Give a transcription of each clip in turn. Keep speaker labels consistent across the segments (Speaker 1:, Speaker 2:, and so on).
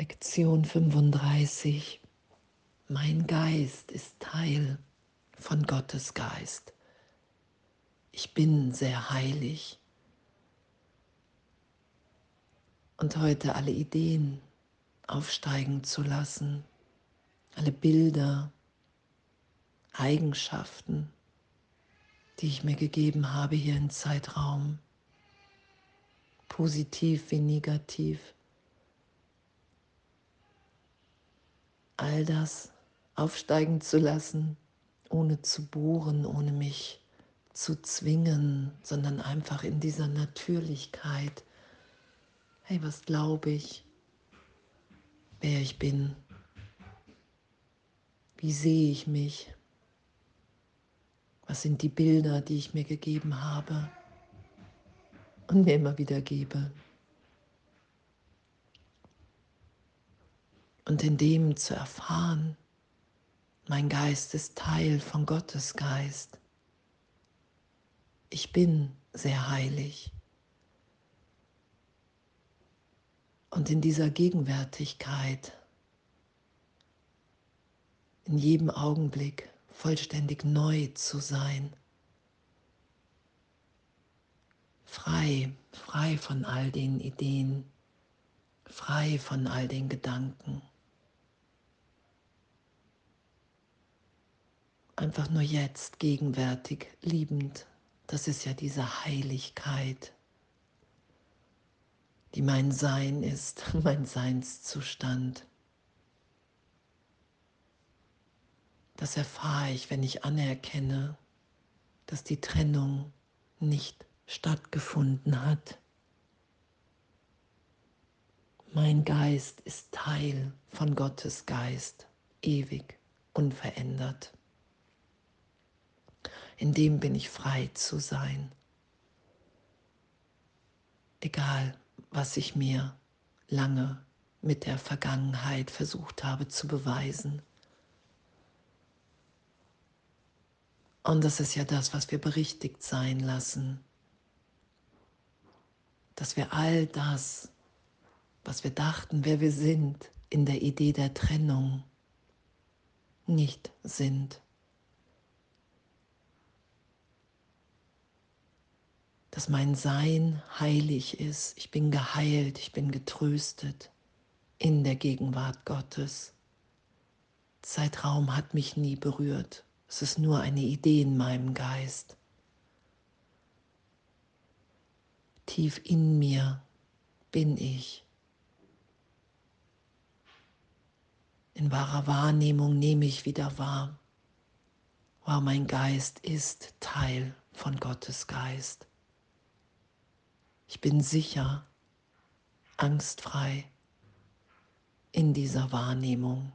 Speaker 1: Lektion 35. Mein Geist ist Teil von Gottes Geist. Ich bin sehr heilig. Und heute alle Ideen aufsteigen zu lassen, alle Bilder, Eigenschaften, die ich mir gegeben habe hier im Zeitraum, positiv wie negativ. All das aufsteigen zu lassen, ohne zu bohren, ohne mich zu zwingen, sondern einfach in dieser Natürlichkeit. Hey, was glaube ich, wer ich bin? Wie sehe ich mich? Was sind die Bilder, die ich mir gegeben habe und mir immer wieder gebe? Und in dem zu erfahren, mein Geist ist Teil von Gottes Geist. Ich bin sehr heilig. Und in dieser Gegenwärtigkeit, in jedem Augenblick vollständig neu zu sein, frei, frei von all den Ideen, frei von all den Gedanken. Einfach nur jetzt, gegenwärtig, liebend. Das ist ja diese Heiligkeit, die mein Sein ist, mein Seinszustand. Das erfahre ich, wenn ich anerkenne, dass die Trennung nicht stattgefunden hat. Mein Geist ist Teil von Gottes Geist, ewig, unverändert in dem bin ich frei zu sein. Egal, was ich mir lange mit der Vergangenheit versucht habe zu beweisen. Und das ist ja das, was wir berichtigt sein lassen. Dass wir all das, was wir dachten, wer wir sind, in der Idee der Trennung nicht sind. Dass mein Sein heilig ist. Ich bin geheilt, ich bin getröstet in der Gegenwart Gottes. Zeitraum hat mich nie berührt. Es ist nur eine Idee in meinem Geist. Tief in mir bin ich. In wahrer Wahrnehmung nehme ich wieder wahr. Wow, mein Geist ist Teil von Gottes Geist. Ich bin sicher, angstfrei in dieser Wahrnehmung.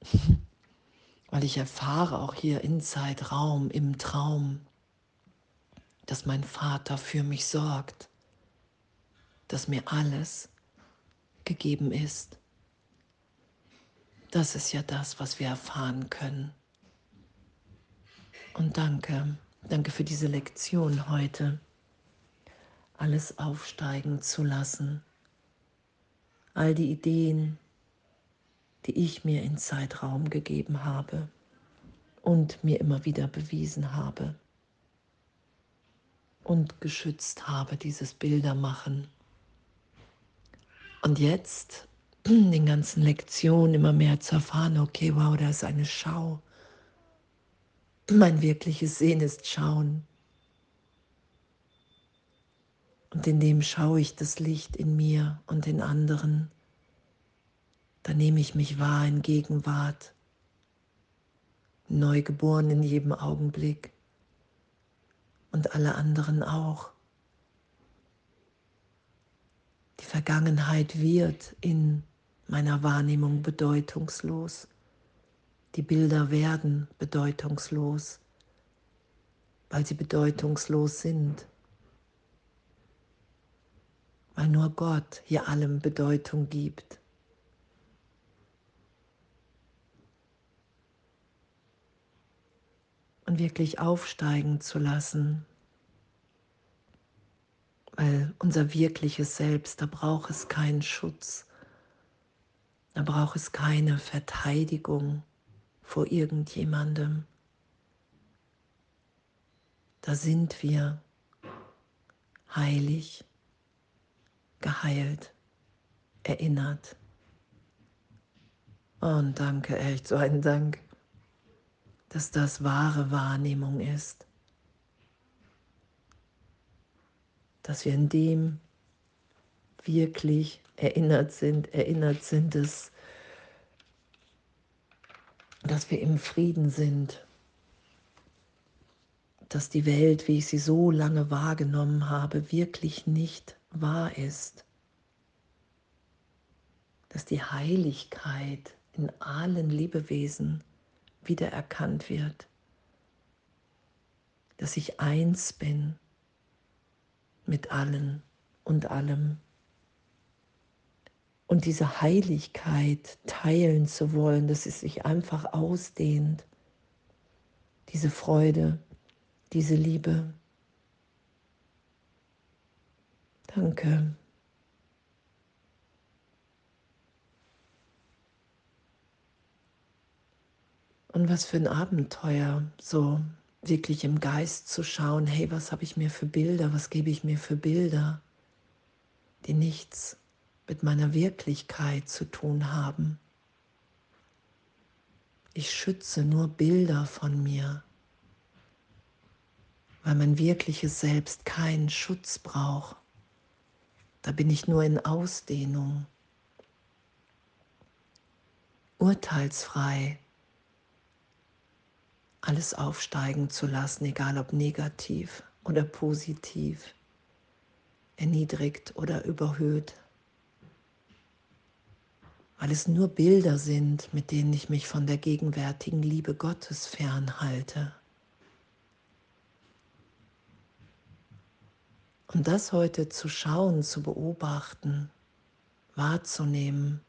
Speaker 1: Weil ich erfahre auch hier in Zeitraum, im Traum, dass mein Vater für mich sorgt, dass mir alles gegeben ist. Das ist ja das, was wir erfahren können. Und danke, danke für diese Lektion heute alles aufsteigen zu lassen. All die Ideen, die ich mir in Zeitraum gegeben habe und mir immer wieder bewiesen habe und geschützt habe, dieses Bildermachen. Und jetzt den ganzen Lektionen immer mehr zu erfahren, okay, wow, da ist eine Schau. Mein wirkliches Sehen ist Schauen. Und in dem schaue ich das Licht in mir und in anderen. Da nehme ich mich wahr in Gegenwart, neugeboren in jedem Augenblick und alle anderen auch. Die Vergangenheit wird in meiner Wahrnehmung bedeutungslos. Die Bilder werden bedeutungslos, weil sie bedeutungslos sind weil nur Gott hier allem Bedeutung gibt. Und wirklich aufsteigen zu lassen, weil unser wirkliches Selbst, da braucht es keinen Schutz, Da braucht es keine Verteidigung vor irgendjemandem. Da sind wir heilig, geheilt, erinnert. Und danke, echt so ein Dank, dass das wahre Wahrnehmung ist. Dass wir in dem wirklich erinnert sind, erinnert sind, dass, dass wir im Frieden sind, dass die Welt, wie ich sie so lange wahrgenommen habe, wirklich nicht wahr ist, dass die Heiligkeit in allen Lebewesen wiedererkannt wird, dass ich eins bin mit allen und allem und diese Heiligkeit teilen zu wollen, dass es sich einfach ausdehnt, diese Freude, diese Liebe. Danke. Und was für ein Abenteuer, so wirklich im Geist zu schauen, hey, was habe ich mir für Bilder, was gebe ich mir für Bilder, die nichts mit meiner Wirklichkeit zu tun haben. Ich schütze nur Bilder von mir, weil mein wirkliches Selbst keinen Schutz braucht. Da bin ich nur in Ausdehnung, urteilsfrei, alles aufsteigen zu lassen, egal ob negativ oder positiv, erniedrigt oder überhöht. Weil es nur Bilder sind, mit denen ich mich von der gegenwärtigen Liebe Gottes fernhalte. Und das heute zu schauen, zu beobachten, wahrzunehmen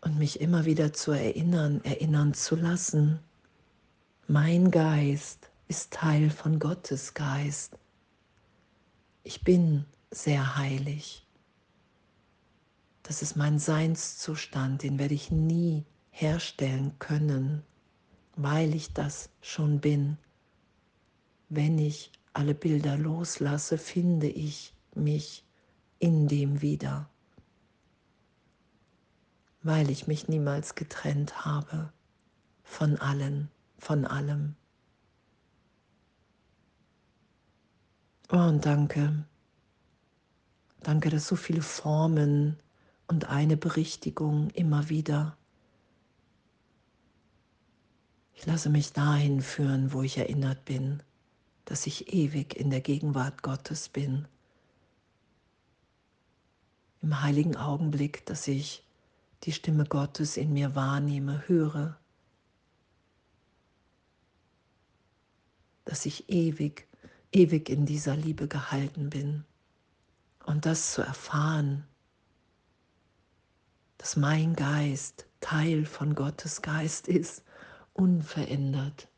Speaker 1: und mich immer wieder zu erinnern, erinnern zu lassen, mein Geist ist Teil von Gottes Geist. Ich bin sehr heilig. Das ist mein Seinszustand, den werde ich nie herstellen können, weil ich das schon bin. Wenn ich alle Bilder loslasse, finde ich mich in dem wieder, weil ich mich niemals getrennt habe von allen, von allem. Oh, und danke. Danke, dass so viele Formen und eine Berichtigung immer wieder. Ich lasse mich dahin führen, wo ich erinnert bin, dass ich ewig in der Gegenwart Gottes bin. Im heiligen Augenblick, dass ich die Stimme Gottes in mir wahrnehme, höre, dass ich ewig, ewig in dieser Liebe gehalten bin. Und das zu erfahren, dass mein Geist Teil von Gottes Geist ist, unverändert.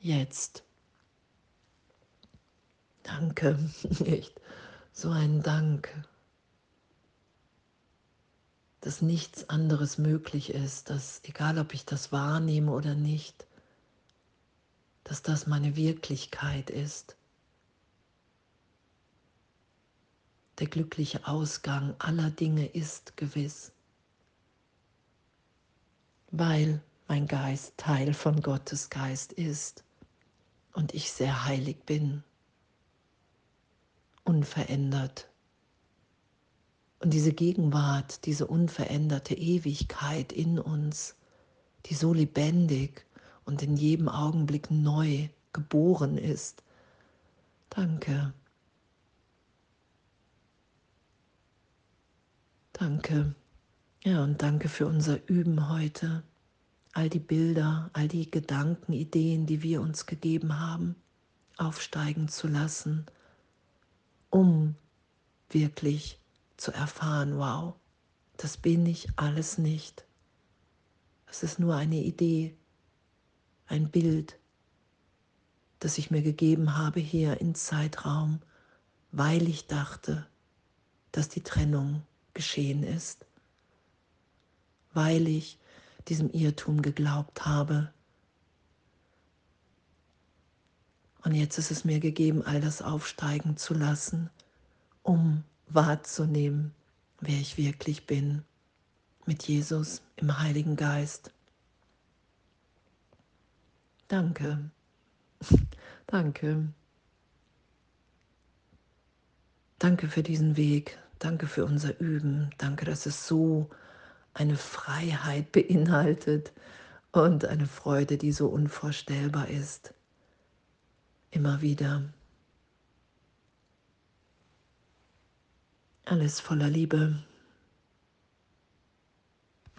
Speaker 1: Jetzt. Danke, echt. So ein Dank, dass nichts anderes möglich ist, dass egal ob ich das wahrnehme oder nicht, dass das meine Wirklichkeit ist. Der glückliche Ausgang aller Dinge ist gewiss, weil mein Geist Teil von Gottes Geist ist und ich sehr heilig bin, unverändert. Und diese Gegenwart, diese unveränderte Ewigkeit in uns, die so lebendig und in jedem Augenblick neu geboren ist. Danke. Danke. Ja, und danke für unser Üben heute. All die Bilder, all die Gedanken, Ideen, die wir uns gegeben haben, aufsteigen zu lassen, um wirklich zu erfahren, wow, das bin ich alles nicht. Es ist nur eine Idee, ein Bild, das ich mir gegeben habe hier im Zeitraum, weil ich dachte, dass die Trennung geschehen ist, weil ich diesem Irrtum geglaubt habe. Und jetzt ist es mir gegeben, all das aufsteigen zu lassen, um wahrzunehmen, wer ich wirklich bin, mit Jesus im Heiligen Geist. Danke, danke. Danke für diesen Weg, danke für unser Üben, danke, dass es so eine Freiheit beinhaltet und eine Freude, die so unvorstellbar ist. Immer wieder. Alles voller Liebe.